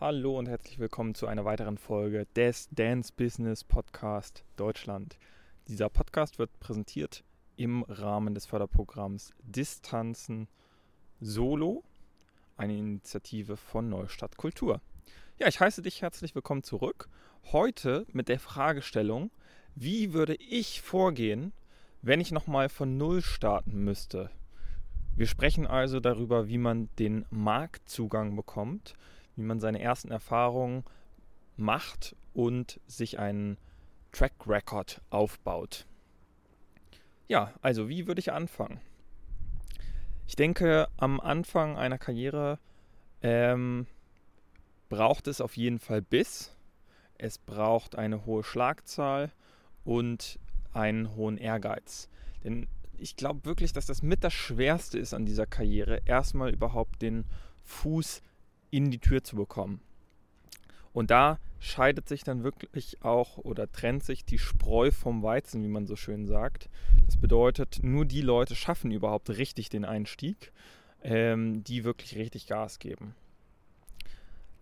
Hallo und herzlich willkommen zu einer weiteren Folge des Dance Business Podcast Deutschland. Dieser Podcast wird präsentiert im Rahmen des Förderprogramms Distanzen Solo, eine Initiative von Neustadt Kultur. Ja, ich heiße dich herzlich willkommen zurück. Heute mit der Fragestellung, wie würde ich vorgehen, wenn ich nochmal von Null starten müsste? Wir sprechen also darüber, wie man den Marktzugang bekommt, wie man seine ersten Erfahrungen macht und sich einen Track Record aufbaut. Ja, also wie würde ich anfangen? Ich denke, am Anfang einer Karriere ähm, braucht es auf jeden Fall Biss. Es braucht eine hohe Schlagzahl und einen hohen Ehrgeiz. Denn ich glaube wirklich, dass das mit das Schwerste ist an dieser Karriere, erstmal überhaupt den Fuß in die Tür zu bekommen. Und da scheidet sich dann wirklich auch oder trennt sich die Spreu vom Weizen, wie man so schön sagt. Das bedeutet, nur die Leute schaffen überhaupt richtig den Einstieg, ähm, die wirklich richtig Gas geben.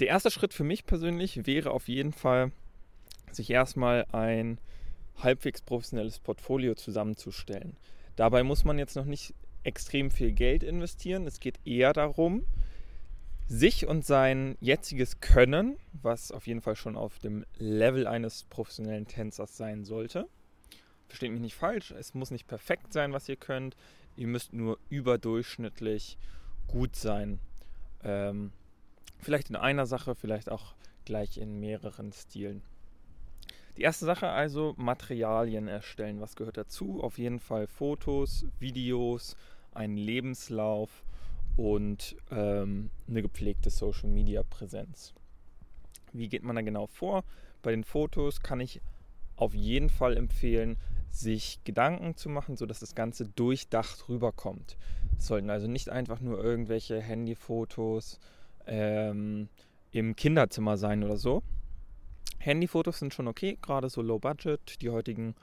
Der erste Schritt für mich persönlich wäre auf jeden Fall, sich erstmal ein halbwegs professionelles Portfolio zusammenzustellen. Dabei muss man jetzt noch nicht extrem viel Geld investieren. Es geht eher darum, sich und sein jetziges Können, was auf jeden Fall schon auf dem Level eines professionellen Tänzers sein sollte. Versteht mich nicht falsch, es muss nicht perfekt sein, was ihr könnt. Ihr müsst nur überdurchschnittlich gut sein. Ähm, vielleicht in einer Sache, vielleicht auch gleich in mehreren Stilen. Die erste Sache also Materialien erstellen. Was gehört dazu? Auf jeden Fall Fotos, Videos, einen Lebenslauf und ähm, eine gepflegte Social Media Präsenz. Wie geht man da genau vor? Bei den Fotos kann ich auf jeden Fall empfehlen, sich Gedanken zu machen, sodass das Ganze durchdacht rüberkommt. Es sollten also nicht einfach nur irgendwelche Handyfotos ähm, im Kinderzimmer sein oder so. Handyfotos sind schon okay, gerade so low budget. Die heutigen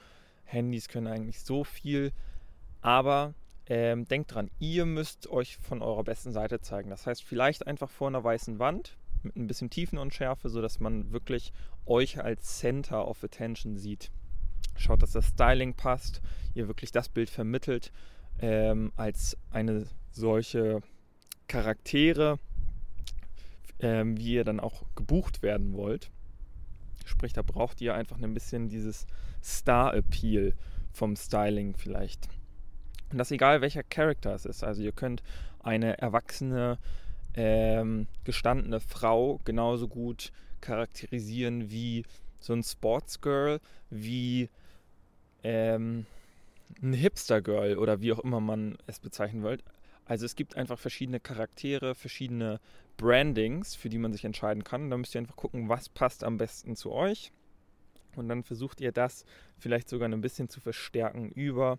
Handys können eigentlich so viel, aber ähm, denkt dran, ihr müsst euch von eurer besten Seite zeigen. Das heißt, vielleicht einfach vor einer weißen Wand mit ein bisschen Tiefenunschärfe, sodass man wirklich euch als Center of Attention sieht. Schaut, dass das Styling passt, ihr wirklich das Bild vermittelt ähm, als eine solche Charaktere, ähm, wie ihr dann auch gebucht werden wollt. Sprich, da braucht ihr einfach ein bisschen dieses Star-Appeal vom Styling vielleicht. Und das egal, welcher Charakter es ist. Also ihr könnt eine erwachsene, ähm, gestandene Frau genauso gut charakterisieren wie so ein Sportsgirl, wie ähm, ein Hipster-Girl oder wie auch immer man es bezeichnen wollt. Also es gibt einfach verschiedene Charaktere, verschiedene Brandings, für die man sich entscheiden kann. Da müsst ihr einfach gucken, was passt am besten zu euch. Und dann versucht ihr das vielleicht sogar ein bisschen zu verstärken über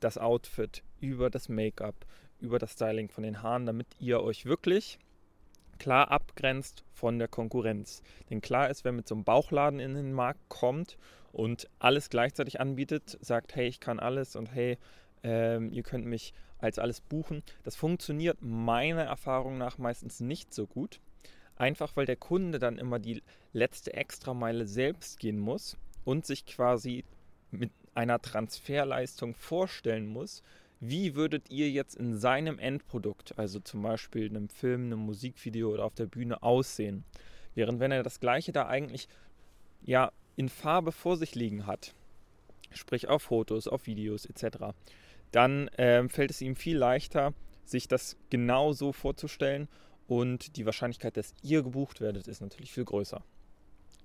das Outfit, über das Make-up, über das Styling von den Haaren, damit ihr euch wirklich klar abgrenzt von der Konkurrenz. Denn klar ist, wer mit so einem Bauchladen in den Markt kommt und alles gleichzeitig anbietet, sagt, hey, ich kann alles und hey, ähm, ihr könnt mich als alles buchen. Das funktioniert meiner Erfahrung nach meistens nicht so gut. Einfach weil der Kunde dann immer die letzte Extrameile selbst gehen muss und sich quasi mit einer Transferleistung vorstellen muss, wie würdet ihr jetzt in seinem Endprodukt, also zum Beispiel einem Film, einem Musikvideo oder auf der Bühne aussehen. Während wenn er das gleiche da eigentlich ja in Farbe vor sich liegen hat, sprich auf Fotos, auf Videos etc., dann äh, fällt es ihm viel leichter, sich das genau so vorzustellen und die Wahrscheinlichkeit, dass ihr gebucht werdet, ist natürlich viel größer.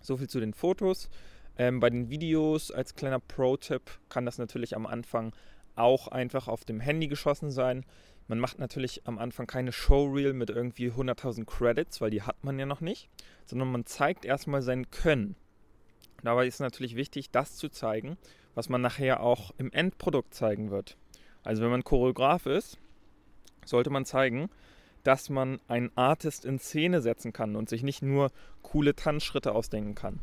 So viel zu den Fotos. Ähm, bei den Videos als kleiner Pro-Tipp kann das natürlich am Anfang auch einfach auf dem Handy geschossen sein. Man macht natürlich am Anfang keine Showreel mit irgendwie 100.000 Credits, weil die hat man ja noch nicht, sondern man zeigt erstmal sein Können. Dabei ist natürlich wichtig, das zu zeigen, was man nachher auch im Endprodukt zeigen wird. Also wenn man Choreograf ist, sollte man zeigen, dass man einen Artist in Szene setzen kann und sich nicht nur coole Tanzschritte ausdenken kann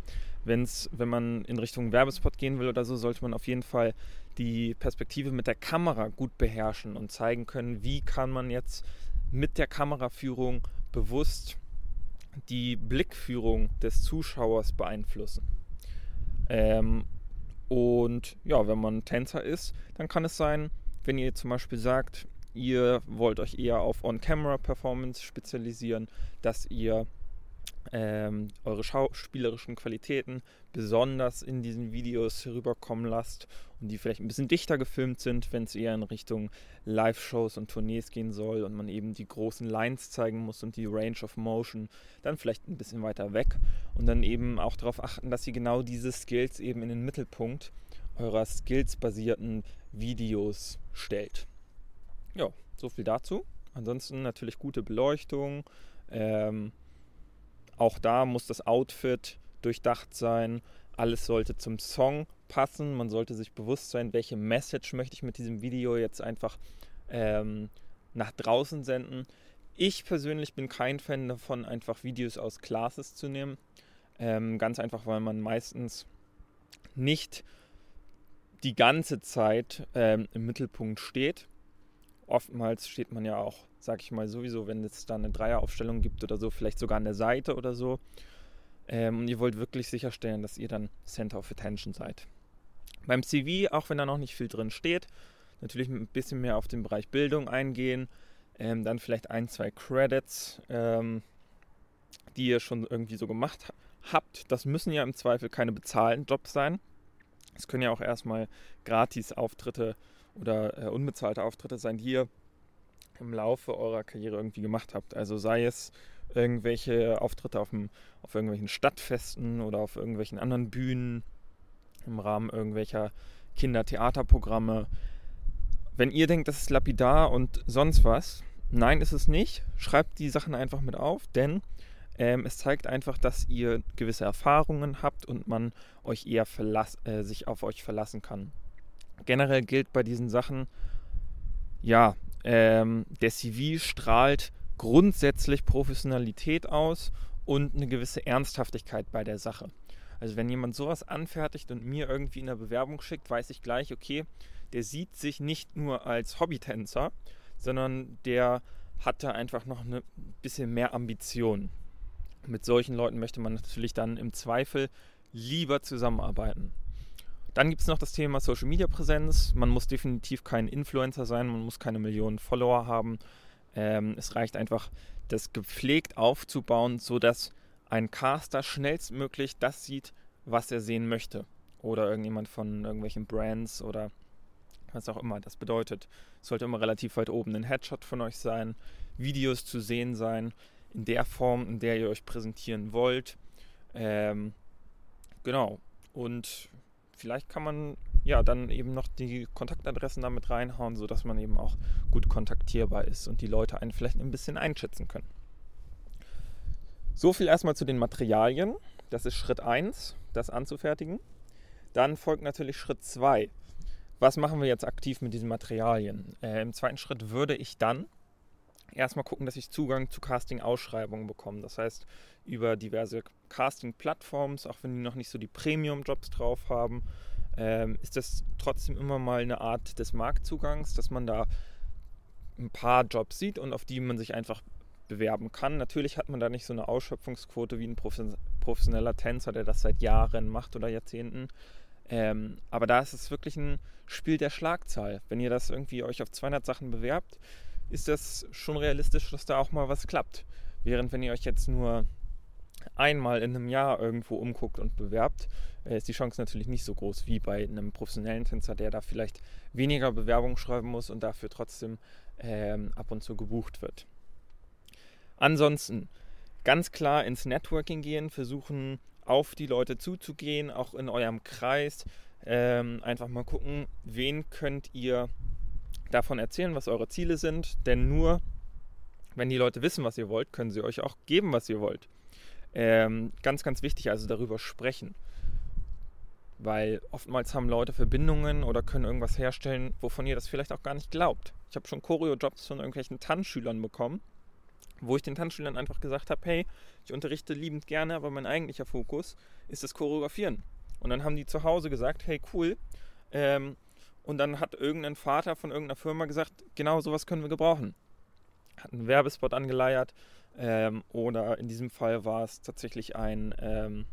wenn's, wenn man in Richtung Werbespot gehen will oder so, sollte man auf jeden Fall die Perspektive mit der Kamera gut beherrschen und zeigen können, wie kann man jetzt mit der Kameraführung bewusst die Blickführung des Zuschauers beeinflussen. Ähm, und ja, wenn man Tänzer ist, dann kann es sein, wenn ihr zum Beispiel sagt, ihr wollt euch eher auf On-Camera-Performance spezialisieren, dass ihr ähm, eure schauspielerischen Qualitäten besonders in diesen Videos herüberkommen lasst und die vielleicht ein bisschen dichter gefilmt sind, wenn es eher in Richtung Live-Shows und Tournees gehen soll und man eben die großen Lines zeigen muss und die Range of Motion dann vielleicht ein bisschen weiter weg und dann eben auch darauf achten, dass ihr genau diese Skills eben in den Mittelpunkt eurer skillsbasierten Videos stellt. Ja, so viel dazu. Ansonsten natürlich gute Beleuchtung. Ähm, auch da muss das Outfit durchdacht sein. Alles sollte zum Song passen. Man sollte sich bewusst sein, welche Message möchte ich mit diesem Video jetzt einfach ähm, nach draußen senden. Ich persönlich bin kein Fan davon, einfach Videos aus Classes zu nehmen. Ähm, ganz einfach, weil man meistens nicht die ganze Zeit ähm, im Mittelpunkt steht. Oftmals steht man ja auch sag ich mal, sowieso, wenn es da eine Dreieraufstellung gibt oder so, vielleicht sogar an der Seite oder so. Ähm, und ihr wollt wirklich sicherstellen, dass ihr dann Center of Attention seid. Beim CV, auch wenn da noch nicht viel drin steht, natürlich ein bisschen mehr auf den Bereich Bildung eingehen. Ähm, dann vielleicht ein, zwei Credits, ähm, die ihr schon irgendwie so gemacht habt. Das müssen ja im Zweifel keine bezahlten Jobs sein. Es können ja auch erstmal Gratis-Auftritte oder äh, unbezahlte Auftritte sein, die ihr im Laufe eurer Karriere irgendwie gemacht habt. Also sei es irgendwelche Auftritte auf, dem, auf irgendwelchen Stadtfesten oder auf irgendwelchen anderen Bühnen im Rahmen irgendwelcher Kindertheaterprogramme. Wenn ihr denkt, das ist lapidar und sonst was, nein, ist es nicht. Schreibt die Sachen einfach mit auf, denn ähm, es zeigt einfach, dass ihr gewisse Erfahrungen habt und man euch eher äh, sich auf euch verlassen kann. Generell gilt bei diesen Sachen, ja, ähm, der CV strahlt grundsätzlich Professionalität aus und eine gewisse Ernsthaftigkeit bei der Sache. Also wenn jemand sowas anfertigt und mir irgendwie in der Bewerbung schickt, weiß ich gleich, okay, der sieht sich nicht nur als Hobbytänzer, sondern der hat da einfach noch ein bisschen mehr Ambition. Mit solchen Leuten möchte man natürlich dann im Zweifel lieber zusammenarbeiten. Dann gibt es noch das Thema Social Media Präsenz. Man muss definitiv kein Influencer sein, man muss keine Millionen Follower haben. Ähm, es reicht einfach, das gepflegt aufzubauen, sodass ein Caster schnellstmöglich das sieht, was er sehen möchte. Oder irgendjemand von irgendwelchen Brands oder was auch immer das bedeutet. Es sollte immer relativ weit oben ein Headshot von euch sein, Videos zu sehen sein, in der Form, in der ihr euch präsentieren wollt. Ähm, genau. Und vielleicht kann man ja dann eben noch die Kontaktadressen damit reinhauen, sodass man eben auch gut kontaktierbar ist und die Leute einen vielleicht ein bisschen einschätzen können. So viel erstmal zu den Materialien. Das ist Schritt 1, das anzufertigen. Dann folgt natürlich Schritt 2. Was machen wir jetzt aktiv mit diesen Materialien? Äh, Im zweiten Schritt würde ich dann erstmal gucken, dass ich Zugang zu Casting-Ausschreibungen bekomme. Das heißt, über diverse Casting-Plattforms, auch wenn die noch nicht so die Premium-Jobs drauf haben, ähm, ist das trotzdem immer mal eine Art des Marktzugangs, dass man da ein paar Jobs sieht und auf die man sich einfach bewerben kann. Natürlich hat man da nicht so eine Ausschöpfungsquote wie ein professioneller Tänzer, der das seit Jahren macht oder Jahrzehnten. Ähm, aber da ist es wirklich ein Spiel der Schlagzahl. Wenn ihr das irgendwie euch auf 200 Sachen bewerbt, ist das schon realistisch, dass da auch mal was klappt. Während wenn ihr euch jetzt nur einmal in einem Jahr irgendwo umguckt und bewerbt, äh, ist die Chance natürlich nicht so groß wie bei einem professionellen Tänzer, der da vielleicht weniger Bewerbungen schreiben muss und dafür trotzdem ähm, ab und zu gebucht wird. Ansonsten ganz klar ins Networking gehen, versuchen auf die Leute zuzugehen, auch in eurem Kreis. Ähm, einfach mal gucken, wen könnt ihr davon erzählen, was eure Ziele sind, denn nur wenn die Leute wissen, was ihr wollt, können sie euch auch geben, was ihr wollt. Ähm, ganz, ganz wichtig, also darüber sprechen. Weil oftmals haben Leute Verbindungen oder können irgendwas herstellen, wovon ihr das vielleicht auch gar nicht glaubt. Ich habe schon Choreo-Jobs von irgendwelchen Tanzschülern bekommen, wo ich den Tanzschülern einfach gesagt habe, hey, ich unterrichte liebend gerne, aber mein eigentlicher Fokus ist das Choreografieren. Und dann haben die zu Hause gesagt, hey, cool, ähm, und dann hat irgendein Vater von irgendeiner Firma gesagt, genau sowas können wir gebrauchen. Hat einen Werbespot angeleiert, Ähm, oder in diesem Fall war es tatsächlich ein, ähm,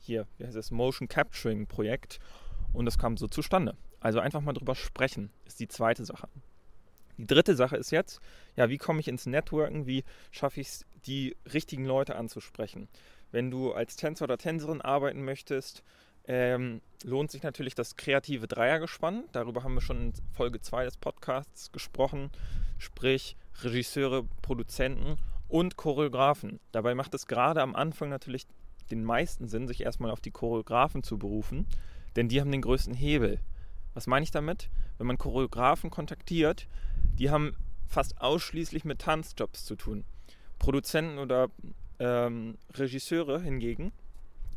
hier, wie heißt es, Motion Capturing Projekt. Und das kam so zustande. Also einfach mal drüber sprechen, ist die zweite Sache. Die dritte Sache ist jetzt, ja, wie komme ich ins Networken? Wie schaffe ich es, die richtigen Leute anzusprechen? Wenn du als Tänzer oder Tänzerin arbeiten möchtest, ähm, lohnt sich natürlich das kreative Dreiergespann. Darüber haben wir schon in Folge 2 des Podcasts gesprochen. Sprich, Regisseure, Produzenten und Choreografen. Dabei macht es gerade am Anfang natürlich den meisten Sinn, sich erstmal auf die Choreografen zu berufen, denn die haben den größten Hebel. Was meine ich damit? Wenn man Choreografen kontaktiert, die haben fast ausschließlich mit Tanzjobs zu tun. Produzenten oder ähm, Regisseure hingegen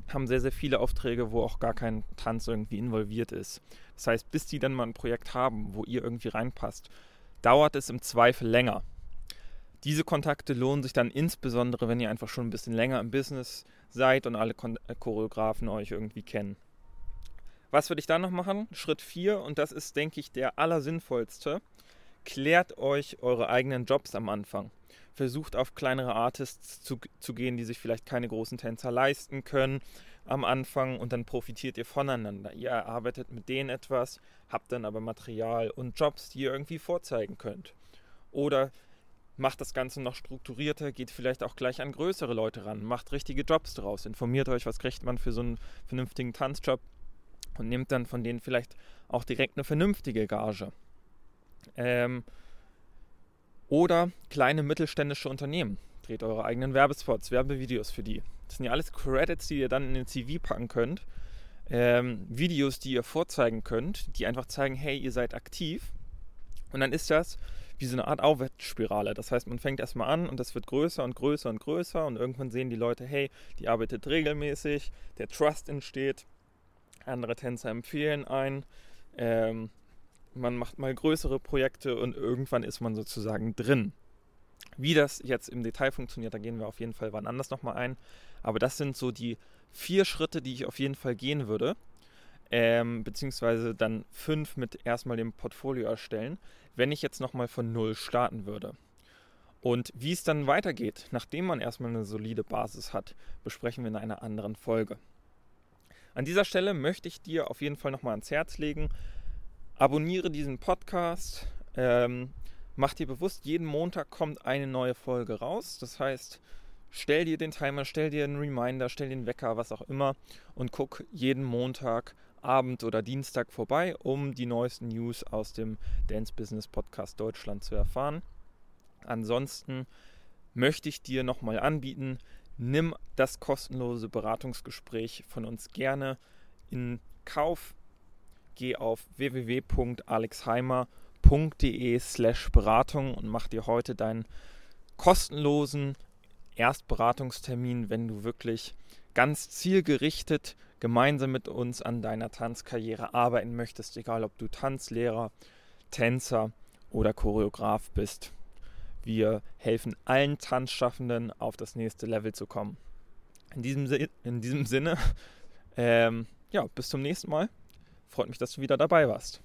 haben sehr, sehr viele Aufträge, wo auch gar kein Tanz irgendwie involviert ist. Das heißt, bis die dann mal ein Projekt haben, wo ihr irgendwie reinpasst, dauert es im Zweifel länger. Diese Kontakte lohnen sich dann insbesondere, wenn ihr einfach schon ein bisschen länger im Business seid und alle äh, Choreografen euch irgendwie kennen. Was würde ich dann noch machen? Schritt 4, und das ist, denke ich, der allersinnvollste. Klärt euch eure eigenen Jobs am Anfang. Versucht auf kleinere Artists zu, zu gehen, die sich vielleicht keine großen Tänzer leisten können am Anfang und dann profitiert ihr voneinander. Ihr erarbeitet mit denen etwas, habt dann aber Material und Jobs, die ihr irgendwie vorzeigen könnt. Oder macht das Ganze noch strukturierter, geht vielleicht auch gleich an größere Leute ran, macht richtige Jobs draus, informiert euch, was kriegt man für so einen vernünftigen Tanzjob und nehmt dann von denen vielleicht auch direkt eine vernünftige Gage. Ähm, oder kleine mittelständische Unternehmen. Dreht eure eigenen Werbespots, Werbevideos für die. Das sind ja alles Credits, die ihr dann in den CV packen könnt. Ähm, Videos, die ihr vorzeigen könnt, die einfach zeigen, hey, ihr seid aktiv. Und dann ist das wie so eine Art Aufwärtsspirale. Das heißt, man fängt erstmal an und das wird größer und größer und größer und irgendwann sehen die Leute, hey, die arbeitet regelmäßig, der Trust entsteht, andere Tänzer empfehlen ein, ähm, man macht mal größere Projekte und irgendwann ist man sozusagen drin. Wie das jetzt im Detail funktioniert, da gehen wir auf jeden Fall wann anders nochmal ein. Aber das sind so die vier Schritte, die ich auf jeden Fall gehen würde. Ähm, beziehungsweise dann fünf mit erstmal dem Portfolio erstellen, wenn ich jetzt nochmal von null starten würde. Und wie es dann weitergeht, nachdem man erstmal eine solide Basis hat, besprechen wir in einer anderen Folge. An dieser Stelle möchte ich dir auf jeden Fall nochmal ans Herz legen, abonniere diesen Podcast, ähm, mach dir bewusst, jeden Montag kommt eine neue Folge raus. Das heißt, stell dir den Timer, stell dir einen Reminder, stell den Wecker, was auch immer und guck jeden Montag Abend oder Dienstag vorbei, um die neuesten News aus dem Dance Business Podcast Deutschland zu erfahren. Ansonsten möchte ich dir nochmal anbieten, nimm das kostenlose Beratungsgespräch von uns gerne in Kauf. Geh auf www.alexheimer.de slash Beratung und mach dir heute deinen kostenlosen Erstberatungstermin, wenn du wirklich ganz zielgerichtet gemeinsam mit uns an deiner Tanzkarriere arbeiten möchtest, egal ob du Tanzlehrer, Tänzer oder Choreograf bist. Wir helfen allen Tanzschaffenden auf das nächste Level zu kommen. In diesem, in diesem Sinne, ähm, ja, bis zum nächsten Mal. Freut mich, dass du wieder dabei warst.